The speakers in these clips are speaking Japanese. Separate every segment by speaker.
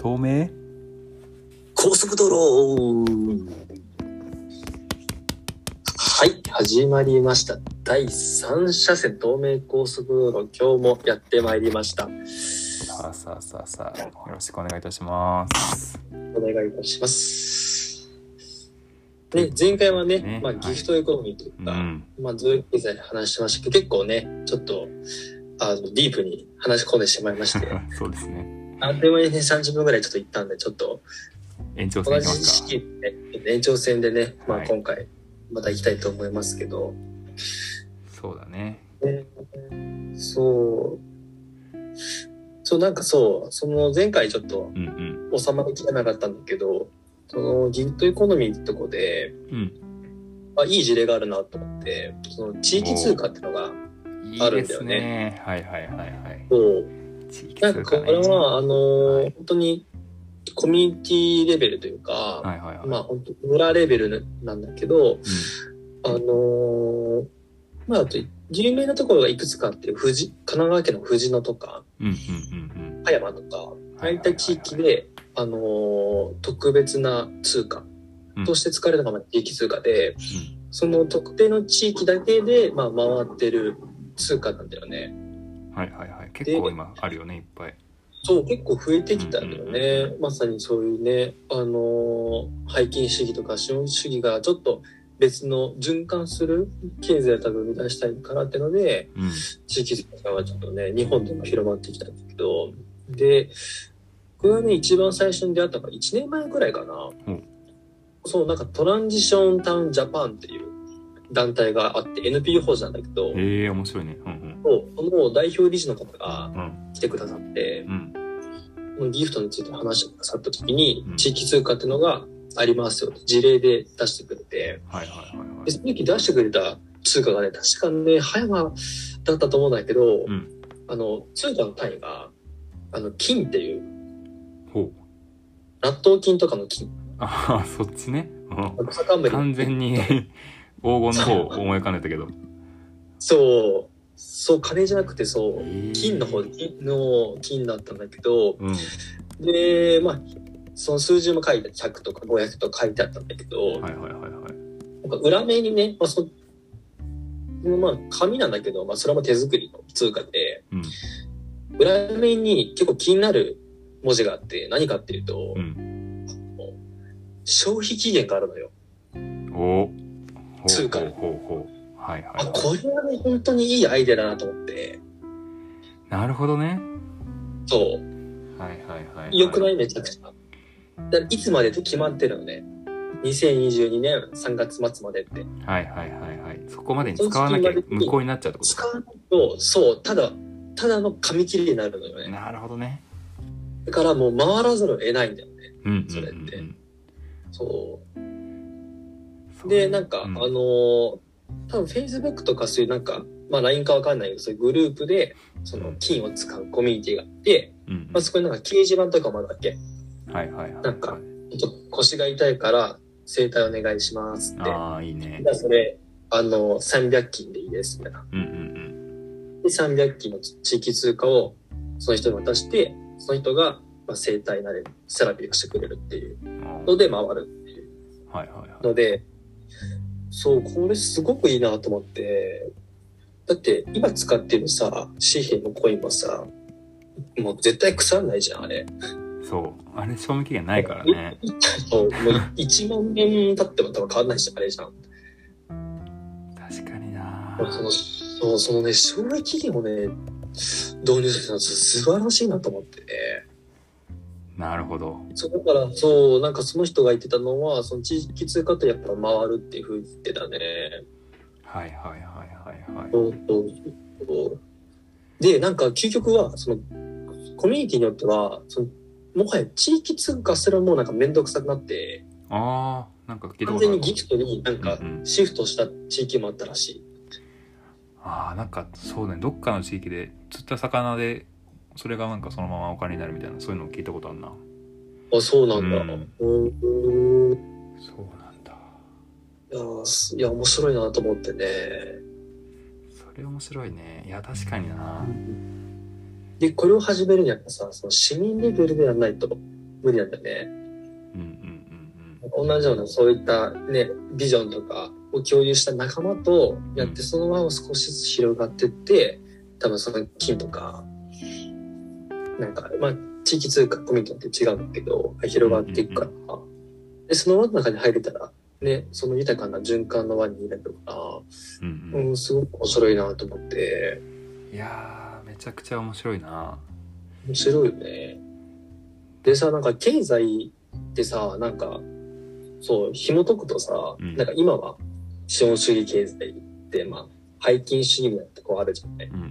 Speaker 1: 透明？
Speaker 2: 高速道路。はい、始まりました。第3車線東名高速道路、今日もやってまいりました。
Speaker 1: さあさあさあさあよろしくお願いいたします。
Speaker 2: お願いいたします。ね、前回はね、まあ、
Speaker 1: ねはい。
Speaker 2: ギフトエコノミーというか、
Speaker 1: うん。
Speaker 2: まあ、ずっと経済で話してましたけど、結構ね、ちょっと、あの、ディープに話し込んでしまいまして、
Speaker 1: そうですね
Speaker 2: あっという間にね、30分ぐらいちょっと行ったんで、ちょっと、
Speaker 1: 延長戦
Speaker 2: 同じ時期でね、延長戦でね、まあ
Speaker 1: はい。
Speaker 2: 今回、また行きたいと思いますけど、
Speaker 1: そうだね。
Speaker 2: ね。そう、そう、なんかそう、その前回ちょっと
Speaker 1: うんうん。
Speaker 2: 収まりきれなかったんだけど、そのギフトエコノミーってとこで、
Speaker 1: うん。
Speaker 2: まあ、いい事例があるなと思って、その地域通貨っていうのが、あるんだよ
Speaker 1: ね。はいはいはいはい。
Speaker 2: そう、
Speaker 1: 地域
Speaker 2: なんかこ
Speaker 1: 通貨ね
Speaker 2: れは、あのー
Speaker 1: はい。
Speaker 2: 本当にコミュニティレベルというか、
Speaker 1: はいはいはい。
Speaker 2: まあ本当村レベルなんだけど、あのーまああと有名なところがいくつかあって、富士、神奈川県の藤野とか、
Speaker 1: うんうんうんうん。
Speaker 2: 葉山とか、ああ
Speaker 1: はい
Speaker 2: いった地域で、あのー特別な通貨として使われるのがまあ地域通貨で、その特定の地域だけで、まあ、回ってる通貨なんだよね。
Speaker 1: うんはいはいはい。結構今あるよねいっぱい。
Speaker 2: そう、結構増えてきたんだよ
Speaker 1: うん
Speaker 2: ね。まさにそういうね、あのー、背金主義とか資本主義がちょっと別の循環する経済を多分生み出したいからってので、
Speaker 1: うん。
Speaker 2: 地域通貨がちょっとね、日本でも広まってきたんだけど、で、これはね、一番最初に出会ったのが1年前くらいかな。
Speaker 1: うん
Speaker 2: そう、なんかトランジションタウンジャパンっていう団体があって NPO 法人なんだけど、
Speaker 1: へえ面白いね。うん
Speaker 2: そうその代表理事の方が来てくださって、
Speaker 1: うん。
Speaker 2: このギフトについて話してくださった時に
Speaker 1: うん、
Speaker 2: 地域通貨っていうのがありますよって事例で出してくれて、
Speaker 1: はいはいはいは
Speaker 2: で、
Speaker 1: い
Speaker 2: その時出してくれた通貨がね、確かね、葉山だったと思うんだけど、
Speaker 1: うん。
Speaker 2: あの、通貨の単位が、あの、金っていう、
Speaker 1: ほう。
Speaker 2: 納豆金とかの金、
Speaker 1: ああそっちね。うん。完全に黄金の方思い浮かんでたけど。
Speaker 2: そう、そう、金じゃなくてそう、金の方、金の金だったんだけど、
Speaker 1: うん。
Speaker 2: で、まあ、その数字も書いて100とか500とか書いてあったんだけど、
Speaker 1: はいはいはいはい。
Speaker 2: なんか裏面にね、まあそのまあ紙なんだけど、まあそれも手作りの通貨で、
Speaker 1: うん。
Speaker 2: 裏面に結構気になる文字があって、何かっていうと、
Speaker 1: うん。
Speaker 2: 消費期限があるのよ。
Speaker 1: お
Speaker 2: 通貨
Speaker 1: ほうほうはいは
Speaker 2: あ、
Speaker 1: い。
Speaker 2: これはね、本当にいいアイデアだなと思って、
Speaker 1: なるほどね。
Speaker 2: そう、
Speaker 1: はいはいはい
Speaker 2: 良くない？いめちゃくちゃ。だいつまでって決まってるのね。2022年3月末までって。
Speaker 1: はいはいはいはい。そこまでに使わなきゃ無効になっちゃうってこと
Speaker 2: 使わないと、そう、ただ、ただの紙切れになるのよね。
Speaker 1: なるほどね。
Speaker 2: だからもう回らざるを得ないんだよね。
Speaker 1: うんうん。
Speaker 2: それって。そう。で、なんか、
Speaker 1: う
Speaker 2: あのー多分 Facebook とかそういうなんか、まあ LINE かわかんないけど、そういうグループで、その金を使うコミュニティがあって、
Speaker 1: うん。
Speaker 2: まあそこになんか掲示板とかもあるわけ。
Speaker 1: はいはいはい
Speaker 2: なんかちょっと腰が痛いから、整体お願いしますって。
Speaker 1: ああいいね。
Speaker 2: じゃあそれ、あの、300金でいいです、みたいな。
Speaker 1: うんうん
Speaker 2: で、300金の地域通貨をその人に渡して、その人が、まあ、整体なれ、セラピーをしてくれるっていうので回るっていう。
Speaker 1: はいはいはい。
Speaker 2: ので、そう、これすごくいいなと思って、だって今使ってるさ、紙幣もコインもさ、もう絶対腐んないじゃん、あれ。
Speaker 1: そうあれ賞味期限ないからね
Speaker 2: そう、もう1万年経っても多分変わんないし、あれじゃん。
Speaker 1: 確かにな
Speaker 2: その、そう、そのね、賞味期限をね、導入するの素晴らしいなと思ってね。
Speaker 1: なるほど
Speaker 2: そう、だから、そう、なんかその人が言ってたのは、その地域通貨とやっぱ回るっていうふうに言ってたね。
Speaker 1: はいはいはいはいはい
Speaker 2: そうそうそう。で、なんか究極は、その、コミュニティによっては、その、もはや地域通貨すらもうなんかめんどくさくなって、
Speaker 1: ああなんか
Speaker 2: 完全にギフトになんか
Speaker 1: うんうん
Speaker 2: シフトした地域もあったらしい。
Speaker 1: ああなんかそうねどっかの地域で釣った魚でそれがなんかそのままお金になるみたいなそういうのを聞いたことあるな
Speaker 2: あ、そうなんだ。
Speaker 1: うん
Speaker 2: うーん。
Speaker 1: そうなんだ
Speaker 2: いやいや、面白いなと思ってね。
Speaker 1: それ面白いねいや確かにな
Speaker 2: で、これを始めるにはやっぱさ、その市民レベルでやらないと無理なんだよね。
Speaker 1: うんうんうん
Speaker 2: 同じようなそういったね、ビジョンとかを共有した仲間とやって、その輪を少しずつ広がってって、多分その金とか、なんか、まあ、地域通貨コミュニティって違うんだけど、広がっていくから、で、その輪の中に入れたら、ね、その豊かな循環の輪に入れるから、
Speaker 1: うんうん。
Speaker 2: うん、すごく面白いなと思って、
Speaker 1: いやーめちゃくちゃ面白いな。
Speaker 2: 面白いよね。でさ、なんか経済ってさ、なんか、そう、紐解くとさ、
Speaker 1: うん。
Speaker 2: なんか今は資本主義経済って、まあ、背金主義みたいなとこあるじゃんね。
Speaker 1: うんう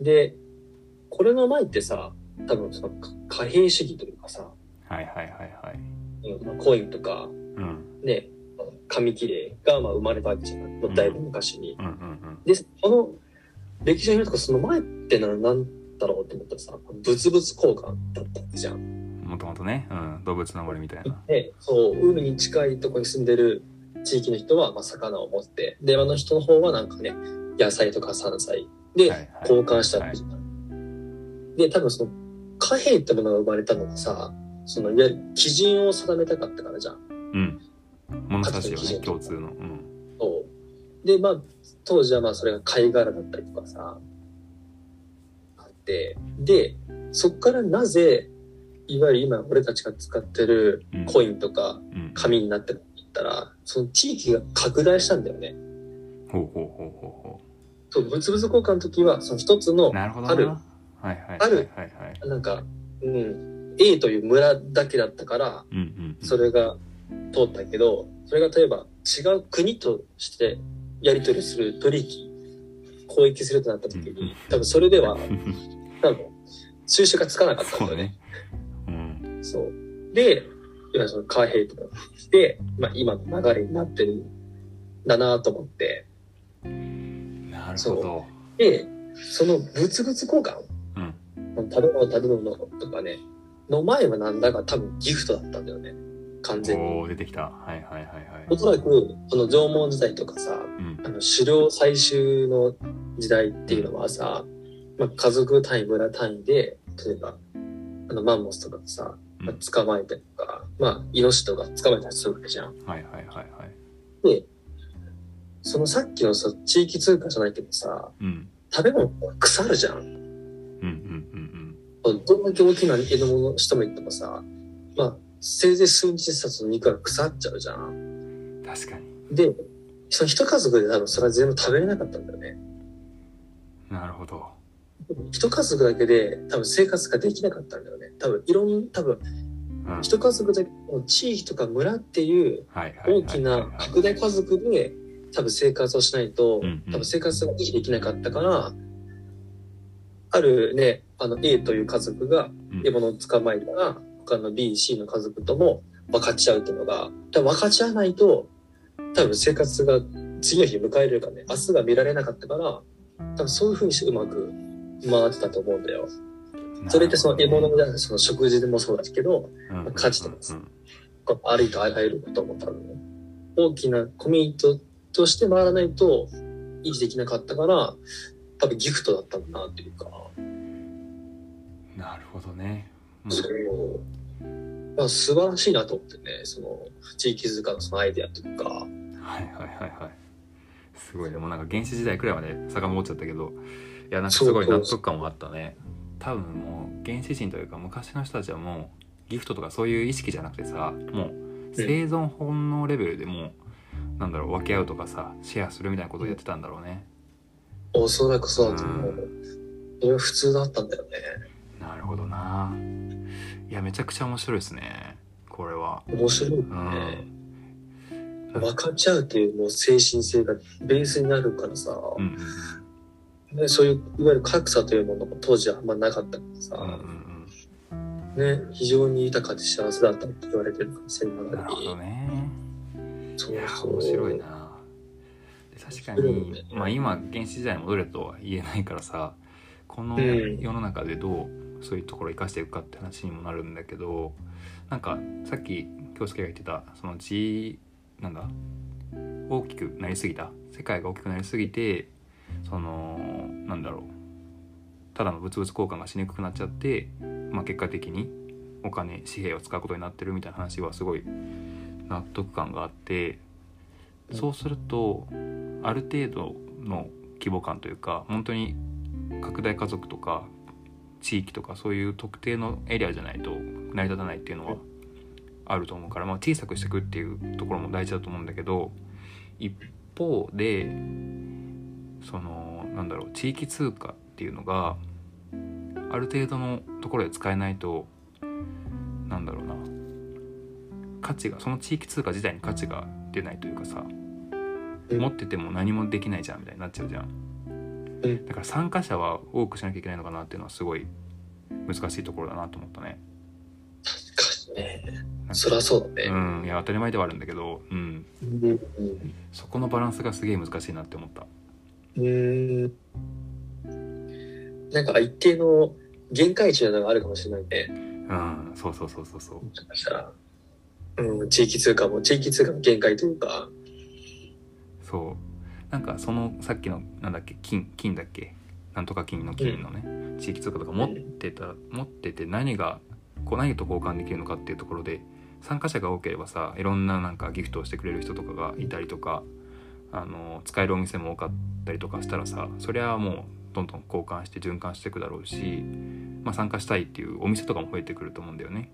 Speaker 1: ん。
Speaker 2: で、これの前ってさ、多分そのか貨幣主義というかさ、
Speaker 1: はいはいはいはい
Speaker 2: うんまあコインとか、
Speaker 1: うん
Speaker 2: ね、紙切れがまあ生まれたわけじゃない。もうだいぶ昔に。
Speaker 1: うんうん
Speaker 2: で、その歴史上にとかその前ってのは何だろうと思ったらさ、物々交換だったじゃん。
Speaker 1: うんもともとね、うん、動物の森みたいな
Speaker 2: で、そう、海に近いところに住んでる地域の人は、まあ、魚を持って、で、あの人の方はなんかね、野菜とか山菜で
Speaker 1: はいはい
Speaker 2: 交換したわけじゃない。で、多分その、貨幣ってものが生まれたのがさ、その、いわゆる基準を定めたかったからじゃん。
Speaker 1: うん。物差しよ
Speaker 2: 価値の基準。
Speaker 1: ね共通の。うん。
Speaker 2: そう。で、まあ、当時はまあ、それが貝殻だったりとかさ、あって、で、そっからなぜ、いわゆる今俺たちが使ってる
Speaker 1: うん。
Speaker 2: コインとか
Speaker 1: うん。
Speaker 2: 紙になってるって言ったら、その地域が拡大したんだよね。
Speaker 1: ほうほうほうほうほ
Speaker 2: そう、物々交換の時は、その一つの
Speaker 1: う、なるほどな。
Speaker 2: ある
Speaker 1: はいはいはい
Speaker 2: ある
Speaker 1: はいはい
Speaker 2: なんか、うん、A という村だけだったから、
Speaker 1: うんうんうん。
Speaker 2: それが通ったけど、それが例えば違う国としてやり取りする取引、交易するとなった時
Speaker 1: うん
Speaker 2: に、多分それでは、多分、収集がつかなかったんだよね。
Speaker 1: そうね。うん
Speaker 2: そう。で、いその貨幣とかが来て、まあ今の流れになってるんだなと思って、
Speaker 1: なるほど。
Speaker 2: で、その物々交換、
Speaker 1: うん
Speaker 2: 食べ物食べ物とかね、の前はなんだか多分ギフトだったんだよね。完全に。
Speaker 1: おお出てきたはいはいはいはい
Speaker 2: おそらく、この縄文時代とかさ、
Speaker 1: うん
Speaker 2: あの狩猟採集の時代っていうのはさ、まあ、家族単位、村単位で、例えば、あのマンモスとかさ、
Speaker 1: うん
Speaker 2: まあ捕まえたりとか、まあ、イノシシとか捕まえたりするわけじゃん。
Speaker 1: はいはいはいはい
Speaker 2: で、そのさっきのさ、地域通貨じゃないけどさ、
Speaker 1: うん
Speaker 2: 食べ物腐るじゃん。
Speaker 1: うんうんうん
Speaker 2: どんだけ大きな江戸の人も行ってもさ、まあ、せいぜい数日経つと肉が腐っちゃうじゃん。
Speaker 1: うん確かに
Speaker 2: で、その一家族で多分それは全部食べれなかったんだよね。
Speaker 1: なるほど
Speaker 2: 一家族だけで多分生活ができなかったんだよね。多分いろん、多分
Speaker 1: うん
Speaker 2: 一家族だけの地域とか村っていう大きな拡大家族で多分生活をしないと多分生活が維持できなかったから、あるね、あの A という家族が
Speaker 1: うん。
Speaker 2: 獲物を捕まえたら他の B、C の家族とも分かち合うっていうのが、多分分かち合わないと多分生活が次の日迎えれるからね、明日が見られなかったから、多分そういう風にしてうまく回ってたと思うんだよ。それってその獲物じゃないその食事でもそうだけど、
Speaker 1: うん。うん
Speaker 2: 価値とかさ
Speaker 1: うん。
Speaker 2: ありとあらゆることも多分、大きなコミュニティとして回らないと維持できなかったから、多分ギフトだったんだなっていうか、
Speaker 1: なるほどね。うん。
Speaker 2: そう、まあ、素晴らしいなと思ってね、その地域図鑑のそのアイデアというか、
Speaker 1: はいはいはいはい。すごいでもなんか原始時代くらいまで遡っちゃったけど。いやなんかすごい納得感もあったね。多分もう原始人というか昔の人たちはもうギフトとかそういう意識じゃなくてさもう生存本能レベルでもうなんだろう分け合うとかさシェアするみたいなことをやってたんだろうね
Speaker 2: おそらくそうだと思う。それは普通だったんだよね。
Speaker 1: なるほどな。いやめちゃくちゃ面白いですね。これは。
Speaker 2: 面白いね。
Speaker 1: ん。
Speaker 2: 分かち合うっていうもう精神性がベースになるからさ、
Speaker 1: うんうん
Speaker 2: ね、そういういわゆる格差というものも当時はあんまなかったからさ、
Speaker 1: うんうん
Speaker 2: ね、非常に豊かで幸せだったって言われてるから、戦
Speaker 1: うん
Speaker 2: 後
Speaker 1: なるほどね。
Speaker 2: そう
Speaker 1: いや
Speaker 2: そう。
Speaker 1: 面白いな。で確かに。まあ、今原始時代に戻れとは言えないからさこの
Speaker 2: うん。
Speaker 1: 世の中でどうそういうところを生かしていくかって話にもなるんだけどなんかさっき京介が言ってたその G なんだ大きくなりすぎた世界が大きくなりすぎてそのなんだろうただの物々交換がしにくくなっちゃって、まあ、結果的にお金紙幣を使うことになってるみたいな話はすごい納得感があってそうするとある程度の規模感というか本当に拡大家族とか地域とかそういう特定のエリアじゃないと成り立たないっていうのはあると思うから、まあ、小さくしていくっていうところも大事だと思うんだけど一方でそのなんだろう地域通貨っていうのがある程度のところで使えないとなんだろうな価値がその地域通貨自体に価値が出ないというかさ持ってても何もできないじゃんみたいになっちゃうじゃん。だから参加者は多くしなきゃいけないのかなっていうのはすごい難しいところだなと思ったね。
Speaker 2: 確かにね。そりゃそうだね。
Speaker 1: うんいや当たり前ではあるんだけど、うん、うんうん、そこのバランスがすげえ難しいなって思った。うん。
Speaker 2: なんか一定の限界値なのがあるかもしれないね。
Speaker 1: うんそうそうそうそうそう。
Speaker 2: もしかしたら。うん地域通貨も地域通貨の限界というか
Speaker 1: そう。なんかそのさっきのなんだっけ金金だっけ？なんとか金の金のね、うん、地域通貨とか持ってた、うん、持ってて何がこう何と交換できるのかっていうところで参加者が多ければさいろんななんかギフトをしてくれる人とかがいたりとかあの使えるお店も多かったりとかしたらさそりゃもうどんどん交換して循環していくだろうし、まあ、参加したいっていうお店とかも増えてくると思うんだよね。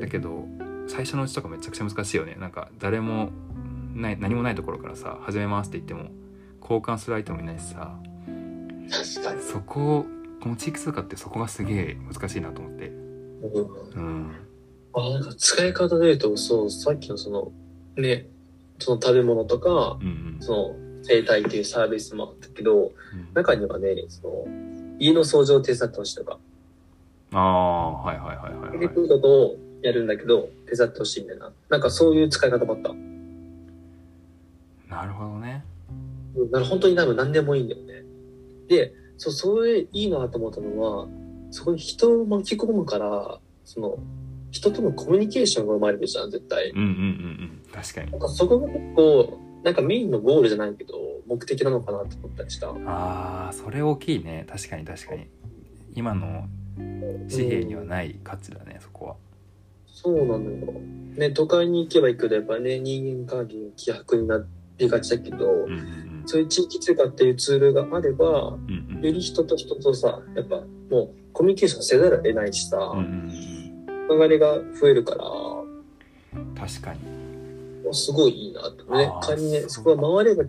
Speaker 1: だけど最初のうちとかめちゃくちゃ難しいよね。なんか誰もない何もないところからさ「始めます」って言っても交換する相手もいないしさ。
Speaker 2: 確かに。
Speaker 1: そここの地域通貨ってそこがすげえ難しいなと思って。
Speaker 2: うん、うん、あなんか使い方で言うとそうさっきのそのねその食べ物とか、うんうん、その生態っていうサービスもあったけど、うん、中にはねその家の掃除を手伝ってほしいとか。
Speaker 1: ああはいはいはいはい、はい、
Speaker 2: いうことをやるんだけど手伝ってほしいみたいな。なんかそういう使い方もあった
Speaker 1: なるほどね。
Speaker 2: なる本当に多分何でもいいんだよね。で、そう、それいいなと思ったのは、そこに人を巻き込むから、その、人とのコミュニケーションが生まれるじゃん、絶対。
Speaker 1: うんうんうんうん。確かに。
Speaker 2: なんかそこが結構、なんかメインのゴールじゃないけど、目的なのかなって思ったりした。
Speaker 1: ああ、それ大きいね。確かに確かに。今の紙幣にはない価値だね、うん、そこは。
Speaker 2: そうなのよ。ね、都会に行けば行くとやっぱね、人間関係が希薄になって、りがちだけど、うんうん、そういう地域通貨っていうツールがあれば、うんうん、より人と人とさやっぱもうコミュニケーションせざるを得ないしさ、うんうん、流れが増えるから
Speaker 1: 確かに。
Speaker 2: すごいいいなってね仮にねそこが回れば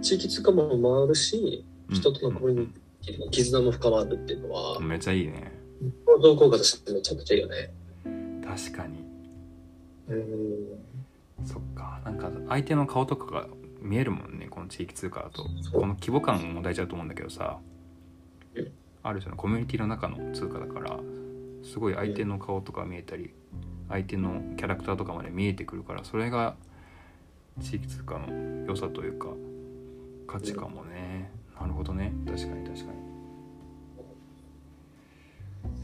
Speaker 2: 地域通貨も回るし人とのコミュニティの絆も深まるっていうのは、
Speaker 1: めっちゃいいね。
Speaker 2: 行動効果としてめちゃくちゃいいよね。
Speaker 1: 確かに。うんそっか。なんか相手の顔とかが見えるもんねこの地域通貨だと。この規模感も大事だと思うんだけどさ。ある種のコミュニティの中の通貨だからすごい相手の顔とか見えたり相手のキャラクターとかまで見えてくるからそれが地域通貨の良さというか価値かもね。なるほどね。確かに確かに。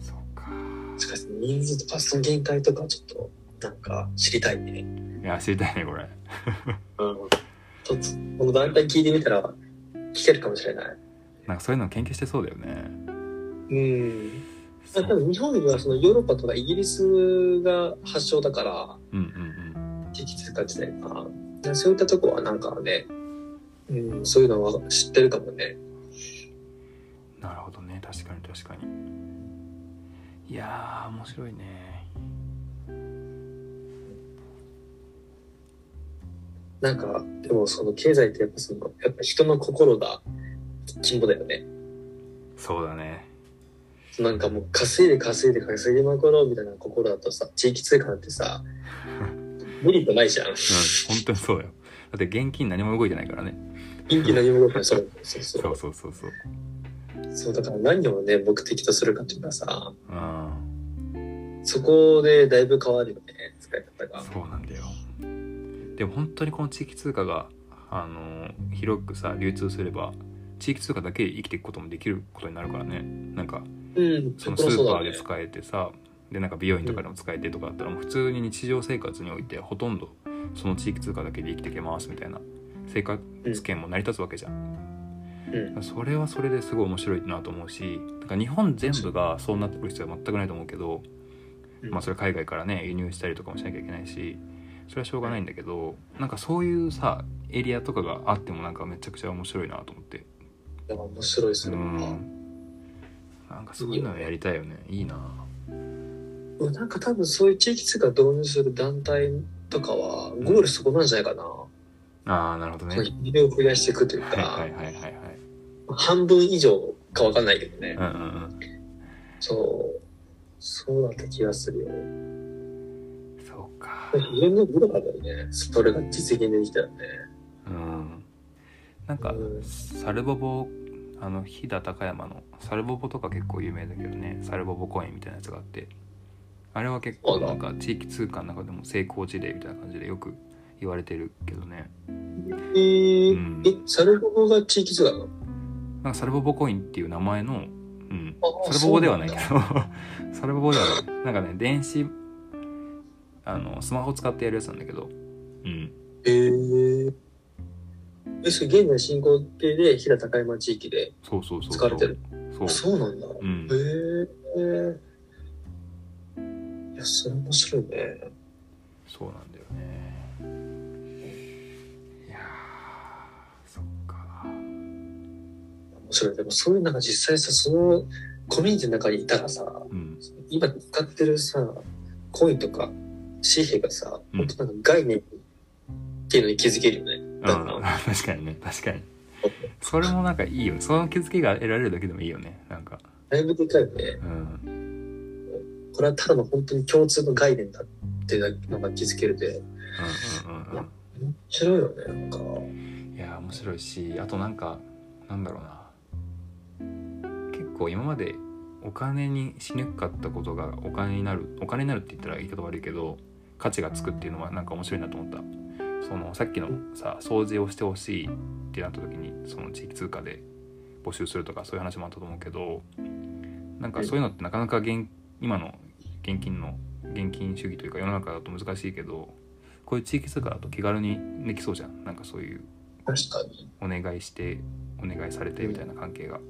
Speaker 1: そうか。
Speaker 2: しかし人数とかその限界とかちょっとなんか知りたいね
Speaker 1: いや、知りたいね、これ。
Speaker 2: うん。ちょっと、この団体聞いてみたら、聞けるかもしれない。
Speaker 1: なんかそういうの研究してそうだよね。
Speaker 2: うん。多分日本ではそのヨーロッパとかイギリスが発祥だから、うんうんうん。地域通貨自体が。そういったとこはなんかね、うん、そういうのは知ってるかもね。
Speaker 1: なるほどね、確かに確かに。いや面白いね。
Speaker 2: なんか、でもその経済ってやっぱその、やっぱ人の心が肝だよね。
Speaker 1: そうだね。
Speaker 2: なんかもう稼いで稼いで稼ぎまくろうみたいな心だとさ、地域通貨なんてさ、メリットないじゃん。うん、
Speaker 1: 本当にそうよ。だって現金何も動いてないからね。
Speaker 2: 現金何も動いてない。そう
Speaker 1: そうそう。そうそうそうそう。
Speaker 2: そう、だから何をね、目的とするかっていうかさ、うん、そこでだいぶ変わるよね、使い方が。
Speaker 1: そうなんだよ。でも本当にこの地域通貨があの広くさ流通すれば地域通貨だけで生きていくこともできることになるからね。なんか、
Speaker 2: うん、
Speaker 1: そのスーパーで使えてさ、でなんか美容院とかでも使えてとかだったらもう普通に日常生活においてほとんどその地域通貨だけで生きていけますみたいな生活圏も成り立つわけじゃん。うん、それはそれですごい面白いなと思うしなんか日本全部がそうなってくる必要は全くないと思うけど
Speaker 2: うん。
Speaker 1: まあそれ海外からね輸入したりとかもしなきゃいけないしそれはしょうがないんだけどなんかそういうさエリアとかがあってもなんかめちゃくちゃ面白いなと思って
Speaker 2: いや面白いです
Speaker 1: う
Speaker 2: ね。
Speaker 1: んなんかそういうのやりたいよねいいな
Speaker 2: うんなんか多分そういう地域通貨導入する団体とかは、ゴールそこなんじゃないかな。
Speaker 1: ああなるほどね
Speaker 2: その比例を増やしていくというか、
Speaker 1: はいはいはいはいはい
Speaker 2: 半分以上かわかんないけどね。
Speaker 1: うんうんうん
Speaker 2: そう。そうだった気がするよ。非常にグロかったよね。それが実現できたらね。
Speaker 1: うん。なんか
Speaker 2: うん
Speaker 1: サルボボあの飛騨高山のサルボボとか結構有名だけどね。サルボボコインみたいなやつがあって。あれは結構なんか地域通貨の中でも成功事例みたいな感じでよく言われてるけどね。
Speaker 2: えー
Speaker 1: うん。
Speaker 2: え、サルボボが地域通貨なの？
Speaker 1: なんかサルボボコインっていう名前の、うん、
Speaker 2: あ
Speaker 1: サルボボではないけど。サルボボではない。なんかね電子あのスマホ使ってやるやつなんだけどうん
Speaker 2: へーえ、それ現在進行形で飛騨高山地域で
Speaker 1: そうそうそう
Speaker 2: 使われてる？
Speaker 1: そう
Speaker 2: あそうなんだ。
Speaker 1: うん
Speaker 2: へえ。いや、それ面白いね。
Speaker 1: そうなんだよねいやーそっか
Speaker 2: 面白い。でもそういうなんか実際さ、そのコミュニティの中にいたらさ、
Speaker 1: うん
Speaker 2: 今使ってるさ、コインとか紙幣がさ、
Speaker 1: うん。
Speaker 2: 本当なんか概念っていうのに気づけるよね。
Speaker 1: うん。確かにね確かに。それもなんかいいよ。ねその気づきが得られるだけでもいいよねなんか。
Speaker 2: だいぶでかいよね。
Speaker 1: うん。
Speaker 2: これはただの本当に共通の概念だっていうのが気づけるで、
Speaker 1: うんうんうんうん。
Speaker 2: 面白いよね、なんか。
Speaker 1: いや面白いしあとなんかなんだろうな。結構今までお金にしにくかったことがお金になるお金になるって言ったら言い方悪いけど価値がつくっていうのはなんか面白いなと思った。そのさっきのさ掃除をしてほしいってなった時にその地域通貨で募集するとかそういう話もあったと思うけどなんかそういうのってなかなか現今の現金の現金主義というか世の中だと難しいけどこういう地域通貨だと気軽にできそうじゃん。なんかそういう。お願いしてお願いされてみたいな関係が。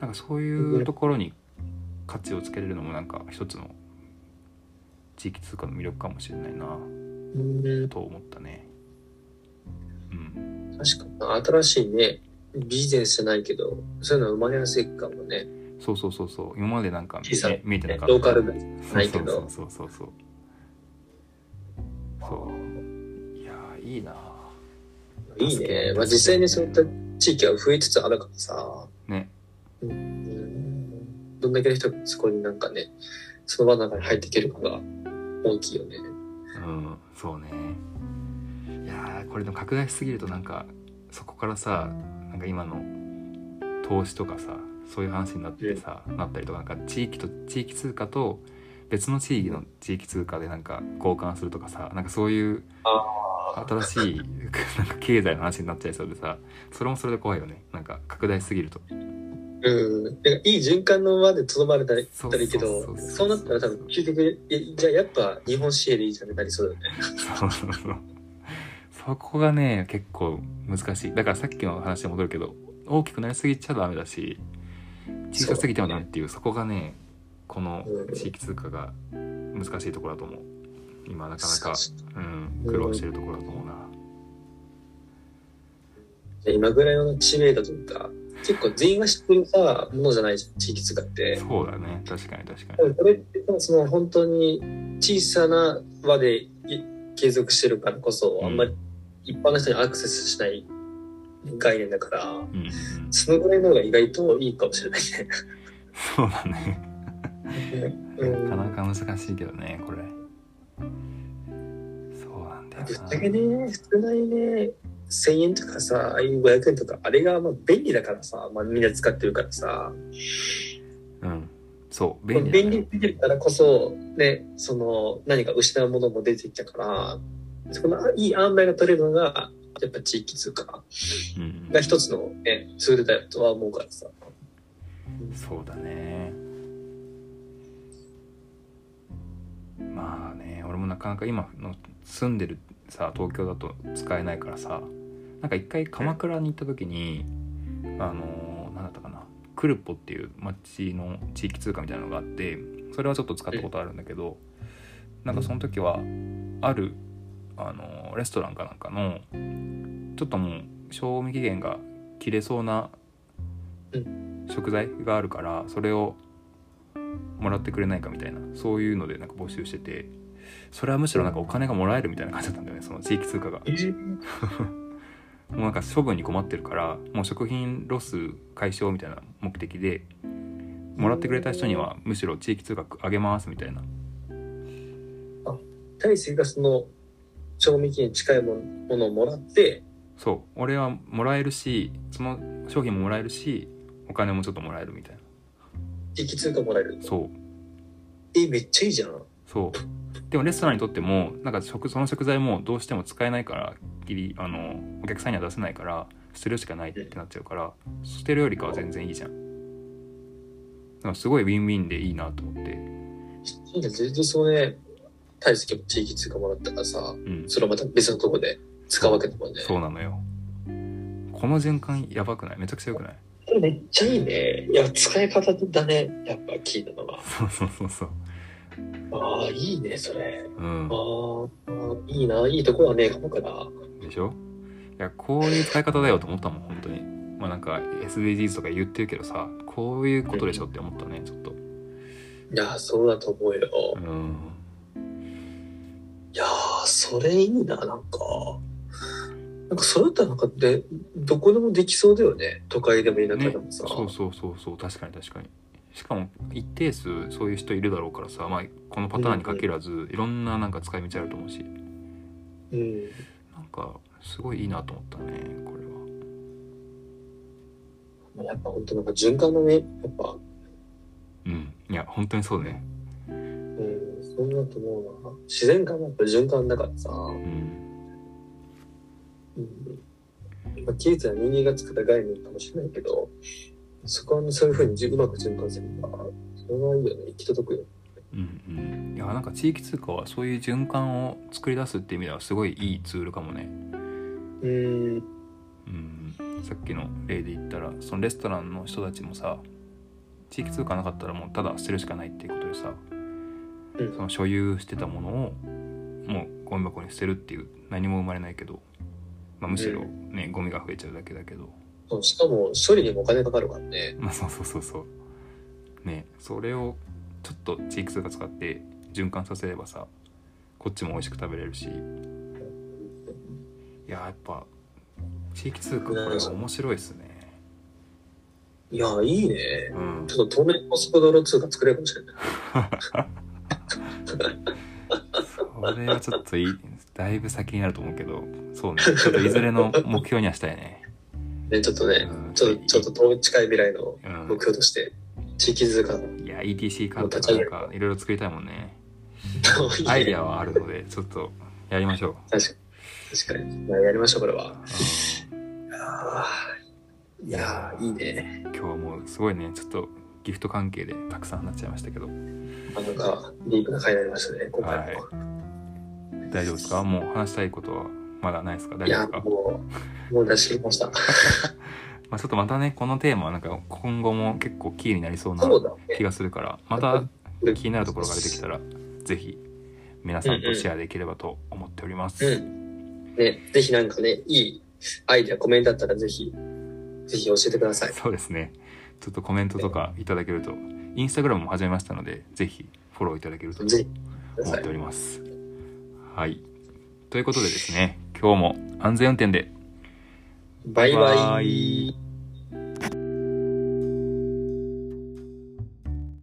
Speaker 1: なんかそういうところに価値をつけれるのもなんか一つの地域通貨の魅力かもしれないな。
Speaker 2: うん、
Speaker 1: と思ったね。うん。
Speaker 2: 確かに。新しいね、ビジネスじゃないけど、そういうのは生まれやすいかもね。
Speaker 1: そうそうそうそう。今までなんか見えてなかった。
Speaker 2: ローカルなないけど。
Speaker 1: そうそうそうそう。そう。いやーいいな。い
Speaker 2: いね。まあ実際にそういった地域は増えつつあるからさ、
Speaker 1: ね。
Speaker 2: うん、どんだけの人がそこになんかね、その場の中に入っていけるかが大きいよね。
Speaker 1: うんそうね。いやーこれでも拡大しすぎるとなんかそこからさなんか今の投資とかさそういう話になってさ、なったりとかなんか地域と地域通貨と別の地域の地域通貨でなんか交換するとかさなんかそういう
Speaker 2: あ
Speaker 1: 新しいなんか経済の話になっちゃいそうでさそれもそれで怖いよね。なんか拡大しすぎると
Speaker 2: うん。なんかいい循環の輪でとどまれたらいい
Speaker 1: そう
Speaker 2: けど、
Speaker 1: そう
Speaker 2: なったら多分究極、えじゃあやっぱ日本紙幣でいいじゃんってなりそうだよね。
Speaker 1: そうそうそうそこがね結構難しい。だからさっきの話に戻るけど大きくなりすぎちゃダメだし小さすぎてもなんっていうそこがねこの地域通貨が難しいところだと思う。今なかなか、うん、苦労してるところだと思うな。
Speaker 2: じゃあ今ぐらいの知名度とか、結構全員が知ってるさ、ものじゃないじゃん、地域通貨って。
Speaker 1: そうだね。確かに確かに。
Speaker 2: でもこれってその本当に小さな輪でい継続してるからこそ、
Speaker 1: うん。
Speaker 2: あんまり一般の人にアクセスしない概念だから、
Speaker 1: うん
Speaker 2: そのぐらいの方が意外といいかもしれないね。
Speaker 1: そうだね。
Speaker 2: うん。
Speaker 1: なかなか難しいけどねこれ。そうなんだよ
Speaker 2: ぶっちゃ
Speaker 1: な
Speaker 2: けね、少ないね、1000円とかさ、ああいう500円とか、あれがまあ便利だからさ、まあ、みんな使ってるからさ、
Speaker 1: うん。そう便利
Speaker 2: 便利でからこそ、ね、その何か失うものも出てきたから、そこのいい塩梅が取れるのが、やっぱ地域通貨
Speaker 1: うん。うん
Speaker 2: が一つの、ね、ツールだよとは思うからさ。
Speaker 1: そうだね。まあね俺もなかなか今の住んでるさ東京だと使えないからさなんか一回鎌倉に行った時にあの何だったかなクルポっていう町の地域通貨みたいなのがあってそれはちょっと使ったことあるんだけどなんかその時はあるあのレストランかなんかのちょっともう賞味期限が切れそうな食材があるからそれをもらってくれないかみたいなそういうのでなんか募集しててそれはむしろなんかお金がもらえるみたいな感じだったんだよねその地域通貨が。もうなんか処分に困ってるからもう食品ロス解消みたいな目的でもらってくれた人にはむしろ地域通貨あげますみたいな。
Speaker 2: 大勢がその賞味期限近いものをもらって。
Speaker 1: そう。俺はもらえるしその商品ももらえるしお金もちょっともらえるみたいな。
Speaker 2: 地域通貨もらえる。
Speaker 1: そう。
Speaker 2: えめっちゃいいじゃん
Speaker 1: そう。でもレストランにとってもなんか食その食材もどうしても使えないからギリあのお客さんには出せないから捨てるしかないってなっちゃうから捨てるよりかは全然いいじゃん。だからすごいウィンウィンでいいなと思って。
Speaker 2: いいね全然そうね大勢も地域通貨もらったからさ
Speaker 1: うん。
Speaker 2: それをまた別のとこで使うわけだもんね。
Speaker 1: そうなのよ。この循環やばくない？めちゃくちゃよくない？
Speaker 2: めっちゃいいね。いや使い方だね。やっぱ聞いたのが
Speaker 1: そうそうそうそう
Speaker 2: ああいいねそれ。
Speaker 1: うん。
Speaker 2: あーあーいいないいとこはねえかもから
Speaker 1: でしょ？いやこういう使い方だよと思ったもん本当に。まあなんか SDGs とか言ってるけどさこういうことでしょって思ったねちょっと。
Speaker 2: いやそうだと思うよ。
Speaker 1: うん。
Speaker 2: いやーそれいいななんか。なんかそれだったらなんかでどこでもできそうだよね。都会でも田舎でもさ、
Speaker 1: そうそうそうそう確かに確かにしかも一定数そういう人いるだろうからさ、まあ、このパターンに限らずいろんななんか使い道あると思うし。
Speaker 2: うん。
Speaker 1: なんかすごいいいなと思ったねこれは。
Speaker 2: やっぱ本当なんか循環だねやっぱ。
Speaker 1: うん。いや本当にそうね。
Speaker 2: うんそうだと思うな。自然界もやっぱ循環だからさ、
Speaker 1: うん。
Speaker 2: うん。まあ、技術は人間が作った概念かもしれないけどそこはそういうふうにうまく循環すればそれはいいよね。生き届くよ
Speaker 1: うんうん。いやなんか地域通貨はそういう循環を作り出すっていう意味ではすごいいいツールかもね。
Speaker 2: うん。
Speaker 1: うん。さっきの例で言ったらそのレストランの人たちもさ地域通貨なかったらもうただ捨てるしかないっていうことでさ
Speaker 2: うん。
Speaker 1: その所有してたものをもうゴミ箱に捨てるっていう何も生まれないけど、まあ、むしろね、ゴミが増えちゃうだけだけど
Speaker 2: そうしかも処理にもお金かかるからね。
Speaker 1: まあそうそうそうそう。ねそれをちょっと地域通貨使って循環させればさこっちも美味しく食べれるし。いややっぱ地域通貨これは面白いっすね。
Speaker 2: いやいいね。
Speaker 1: うん。
Speaker 2: ちょっと透明高速道路通貨作れるかもしれない。
Speaker 1: それはちょっといいだいぶ先になると思うけどそうね。ちょっといずれの目標にはしたいね
Speaker 2: ねちょっとね
Speaker 1: うん。
Speaker 2: ちょっとちょっと遠近い未来の
Speaker 1: うん。
Speaker 2: 目標として地域通貨の
Speaker 1: いや ETC カードとかなんかいろいろ作りたいもんね。アイデアはあるのでちょっとやりましょ
Speaker 2: 確かに。確かに。いややりましょうこれは。いやーいいね。
Speaker 1: 今日はもうすごいね。ちょっとギフト関係でたくさん話っちゃいましたけど。
Speaker 2: あなんかディープな回になりましたね今回も、
Speaker 1: 大丈夫ですか？もう話したいことは？まだないですか？大丈夫ですか？
Speaker 2: もうもう出し切りました。
Speaker 1: まあ、ちょっとまたねこのテーマはなんか今後も結構キーになりそうな気がするからまた気になるところが出てきたらぜひ皆さんとシェアできればと思っております、
Speaker 2: うん。ねぜひなんかねいいアイデアコメントだったらぜひぜひ教えてください。
Speaker 1: そうですね。ちょっとコメントとかいただけるとインスタグラムも始めましたのでぜひフォローいただけると思っております。はい。ということでですね今日も安全運転で。
Speaker 2: バイバイ。
Speaker 1: バイバイ